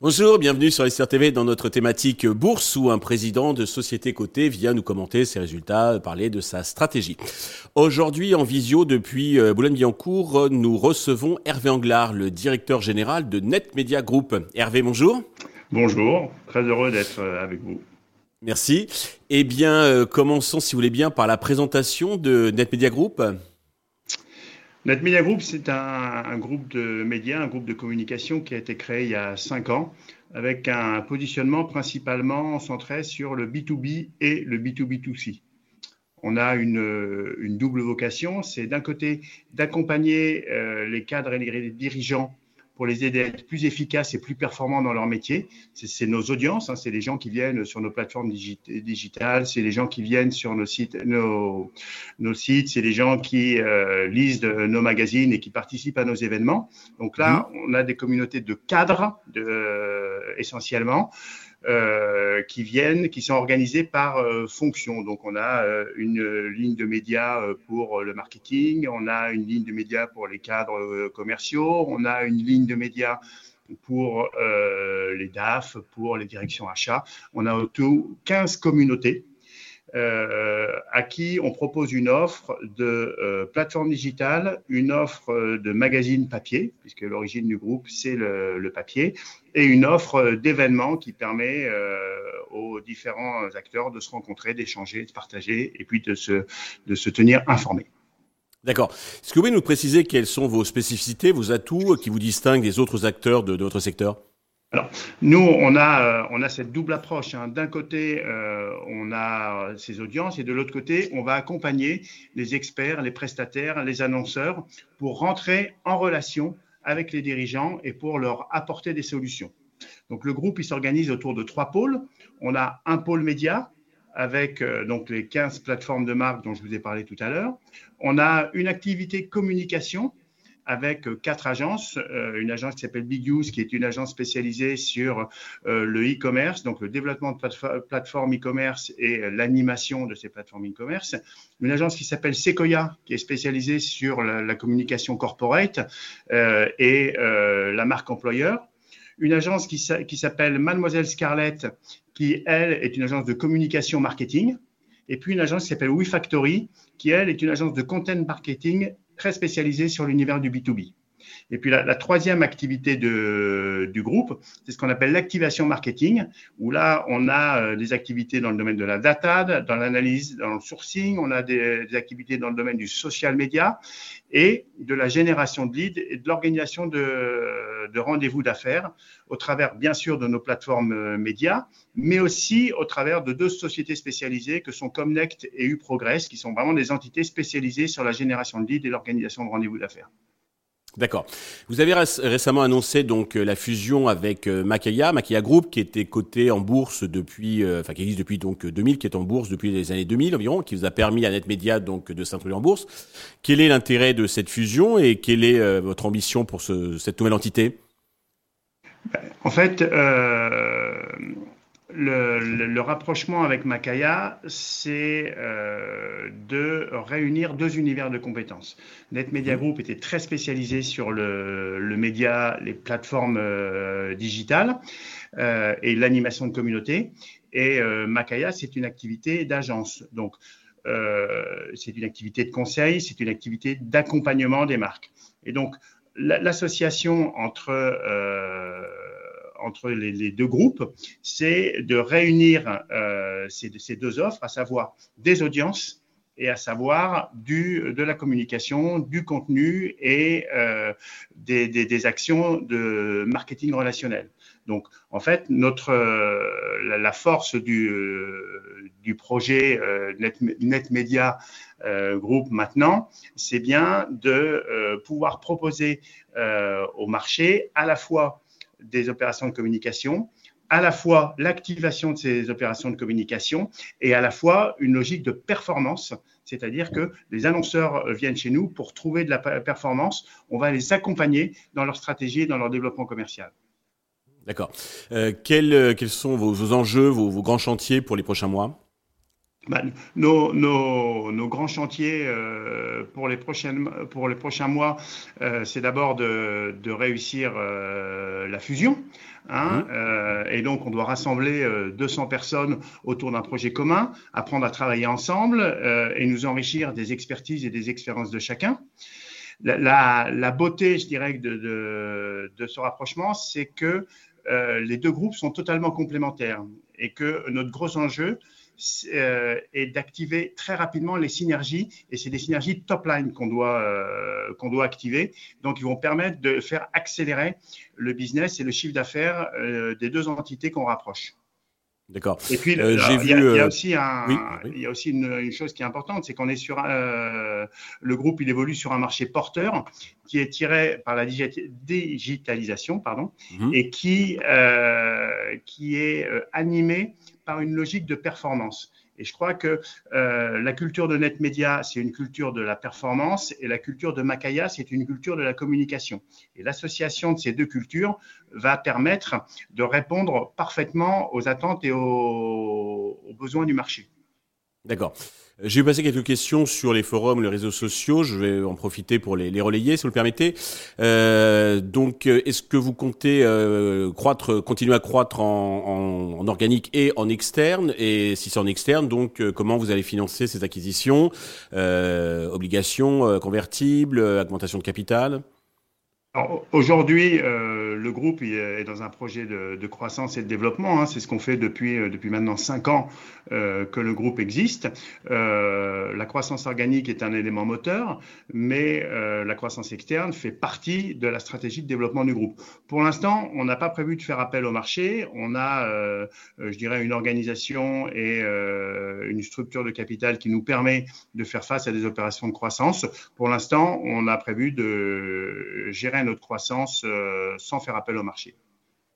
Bonjour, bienvenue sur SR TV dans notre thématique bourse où un président de société cotée vient nous commenter ses résultats, parler de sa stratégie. Aujourd'hui en visio depuis euh, Boulogne-Billancourt, nous recevons Hervé Anglard, le directeur général de Net Media Group. Hervé, bonjour. Bonjour, très heureux d'être euh, avec vous. Merci. Eh bien, euh, commençons si vous voulez bien par la présentation de Net Media Group. Net Media Group, c'est un, groupe de médias, un groupe de communication qui a été créé il y a cinq ans avec un positionnement principalement centré sur le B2B et le B2B2C. On a une, double vocation, c'est d'un côté d'accompagner euh, les cadres et les dirigeants pour les aider à être plus efficaces et plus performants dans leur métier. C'est nos audiences, hein, c'est les gens qui viennent sur nos plateformes digitales, c'est les gens qui viennent sur nos sites, nos, nos sites, c'est les gens qui euh, lisent nos magazines et qui participent à nos événements. Donc là, mmh. on a des communautés de cadres de, euh, essentiellement. Euh, qui viennent, qui sont organisés par euh, fonction. Donc, on a euh, une ligne de médias pour le marketing, on a une ligne de médias pour les cadres commerciaux, on a une ligne de médias pour les DAF, pour les directions achats. On a tout 15 communautés à qui on propose une offre de euh, plateforme digitale, une offre de magazine papier, puisque l'origine du groupe, c'est le, papier, et une offre d'événements qui permet euh, aux différents acteurs de se rencontrer, d'échanger, de partager, et puis de se, tenir informés. D'accord. Est-ce que vous pouvez nous préciser quelles sont vos spécificités, vos atouts qui vous distinguent des autres acteurs de votre secteur? Alors, nous, on a, euh, on a cette double approche. Hein. D'un côté, euh, on a ces audiences et de l'autre côté, on va accompagner les experts, les prestataires, les annonceurs pour rentrer en relation avec les dirigeants et pour leur apporter des solutions. Donc, le groupe, il s'organise autour de trois pôles. On a un pôle média avec euh, donc les 15 plateformes de marque dont je vous ai parlé tout à l'heure. On a une activité communication avec euh, quatre agences. Euh, une agence qui s'appelle Big Use, qui est une agence spécialisée sur euh, le e-commerce, donc le développement de plateformes e-commerce et l'animation de ces plateformes e-commerce. Une agence qui s'appelle Sequoia, qui est spécialisée sur la, communication corporate et la marque employeur. Une agence qui, s'appelle Mademoiselle Scarlett, qui, elle, est une agence de communication marketing. Et puis une agence qui s'appelle WeFactory, qui, elle, est une agence de content marketing très spécialisé sur l'univers du B2B. Et puis la, troisième activité du groupe, c'est ce qu'on appelle l'activation marketing, où là, on a euh, des activités dans le domaine de la data, dans l'analyse, dans le sourcing, on a des, activités dans le domaine du social media et de la génération de leads et de l'organisation de, de rendez-vous d'affaires au travers, bien sûr, de nos plateformes euh, médias, mais aussi au travers de deux sociétés spécialisées que sont Comnect et Uprogress, qui sont vraiment des entités spécialisées sur la génération de leads et l'organisation de rendez-vous d'affaires. D'accord. Vous avez récemment annoncé donc euh, la fusion avec euh, Makaya, Makaya Group, qui était coté en bourse depuis, euh, enfin qui existe depuis donc 2000, qui est en bourse depuis les années 2000 environ, qui vous a permis à NetMedia donc de s'introduire en bourse. Quel est l'intérêt de cette fusion et quelle est votre ambition pour ce, cette nouvelle entité? En fait, le, rapprochement avec Makaya, c'est euh, de réunir deux univers de compétences. Net Media mmh. Group était très spécialisé sur le, média, les plateformes euh, digitales euh, et l'animation de communauté. Et Makaya, c'est une activité d'agence. Donc, c'est une activité de conseil, c'est une activité d'accompagnement des marques. Et donc, l'association entre entre les, deux groupes, c'est de réunir euh, ces, deux offres, à savoir des audiences et à savoir du, de la communication, du contenu et euh, des, actions de marketing relationnel. Donc, en fait, notre, euh, la, force du, du projet Net, Net, Media Group maintenant, c'est bien de pouvoir proposer au marché à la fois des opérations de communication, à la fois l'activation de ces opérations de communication et à la fois une logique de performance, c'est-à-dire que les annonceurs viennent chez nous pour trouver de la performance, on va les accompagner dans leur stratégie et dans leur développement commercial. D'accord. Euh, euh, quels, sont vos, enjeux, vos, grands chantiers pour les prochains mois? Bah, nos, nos, nos, grands chantiers euh, pour, les prochaines, pour les prochains mois, euh, c'est d'abord de, de, réussir euh, la fusion. Hein, mmh. et donc, on doit rassembler 200 personnes autour d'un projet commun, apprendre à travailler ensemble et nous enrichir des expertises et des expériences de chacun. La, la, la beauté, je dirais, de, de, de ce rapprochement, c'est que les deux groupes sont totalement complémentaires et que notre gros enjeu, euh, et d'activer très rapidement les synergies. Et c'est des synergies top line qu'on doit, euh, qu'on doit activer. Donc, ils vont permettre de faire accélérer le business et le chiffre d'affaires euh, des deux entités qu'on rapproche. D'accord. Et puis, j'ai vu. Il y, a aussi, un, Il y a aussi une, chose qui est importante, c'est qu'on est sur le groupe, il évolue sur un marché porteur qui est tiré par la digitalisation, pardon, mhm. et qui qui est animé par une logique de performance. Et je crois que euh, la culture de NetMedia, c'est une culture de la performance et la culture de Makaya, c'est une culture de la communication. Et l'association de ces deux cultures va permettre de répondre parfaitement aux attentes et aux besoins du marché. D'accord. J'ai eu passer quelques questions sur les forums, les réseaux sociaux. Je vais en profiter pour les, les relayer, si vous le permettez. Euh, donc, est-ce que vous comptez euh, croître, continuer à croître en, en, en, organique et en externe? Et si c'est en externe, donc euh, comment vous allez financer ces acquisitions? Euh, Obligations euh, convertibles, augmentation de capital? Aujourd'hui, euh, le groupe est dans un projet de, croissance et de développement. Hein. C'est ce qu'on fait depuis, euh, maintenant cinq ans euh, que le groupe existe. La croissance organique est un élément moteur, mais la croissance externe fait partie de la stratégie de développement du groupe. Pour l'instant, on n'a pas prévu de faire appel au marché. On a, je dirais, une organisation et une structure de capital qui nous permet de faire face à des opérations de croissance. Pour l'instant, on a prévu de gérer notre croissance euh, sans faire appel au marché.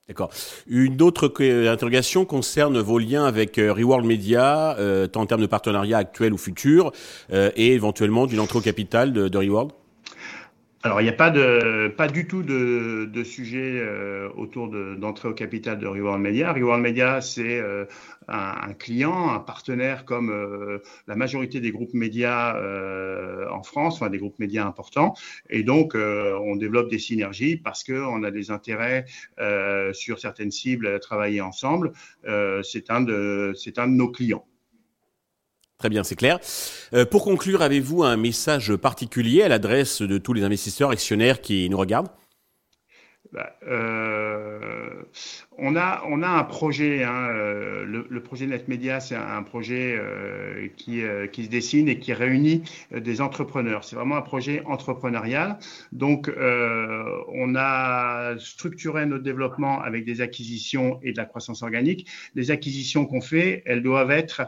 D'accord. Une autre interrogation concerne vos liens avec euh, Reward Media, euh, tant en termes de partenariat actuel ou futur, et éventuellement d'une entrée au capital de, de Reward? Alors, il n'y a pas, de, pas du tout de, de sujet euh, autour d'entrée au capital de Reward Media. Reward Media, c'est euh, un, un, client, un partenaire comme euh, la majorité des groupes médias euh, en France, enfin des groupes médias importants. Et donc, euh, on développe des synergies parce qu'on a des intérêts sur certaines cibles à travailler ensemble. c'est un, un de nos clients. Très bien, c'est clair. Euh, pour conclure, avez-vous un message particulier à l'adresse de tous les investisseurs actionnaires qui nous regardent? Bah, euh, on, a, on a un projet, hein, euh, le, le, projet NetMedia, c'est un, projet euh, qui, euh, qui se dessine et qui réunit euh, des entrepreneurs. C'est vraiment un projet entrepreneurial. Donc, on a structuré notre développement avec des acquisitions et de la croissance organique. Les acquisitions qu'on fait, elles doivent être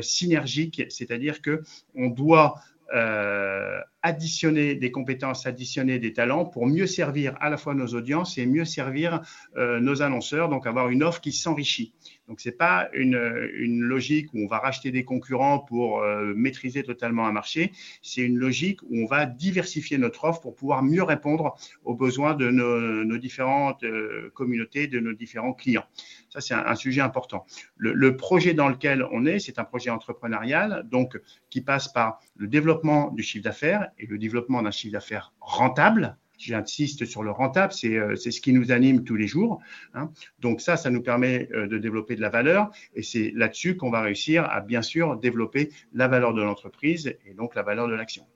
synergiques, c'est-à-dire que on doit euh, additionner des compétences, additionner des talents pour mieux servir à la fois nos audiences et mieux servir euh, nos annonceurs, donc avoir une offre qui s'enrichit. Donc c'est pas une, une, logique où on va racheter des concurrents pour euh, maîtriser totalement un marché, c'est une logique où on va diversifier notre offre pour pouvoir mieux répondre aux besoins de nos, nos différentes euh, communautés, de nos différents clients. Ça c'est un, un, sujet important. Le, le projet dans lequel on est, c'est un projet entrepreneurial, donc qui passe par le développement du chiffre d'affaires et le développement d'un chiffre d'affaires rentable. J'insiste sur le rentable, c'est euh, ce qui nous anime tous les jours. Hein. Donc ça, ça nous permet euh, de développer de la valeur et c'est là-dessus qu'on va réussir à bien sûr développer la valeur de l'entreprise et donc la valeur de l'action.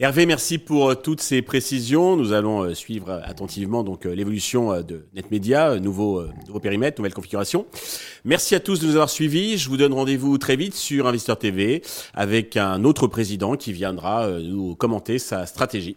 Hervé, merci pour euh, toutes ces précisions. Nous allons euh, suivre attentivement donc euh, l'évolution de NetMedia, nouveau, nouveau périmètre, nouvelle configuration. Merci à tous de nous avoir suivis. Je vous donne rendez-vous très vite sur Investeur TV avec un autre président qui viendra nous commenter sa stratégie.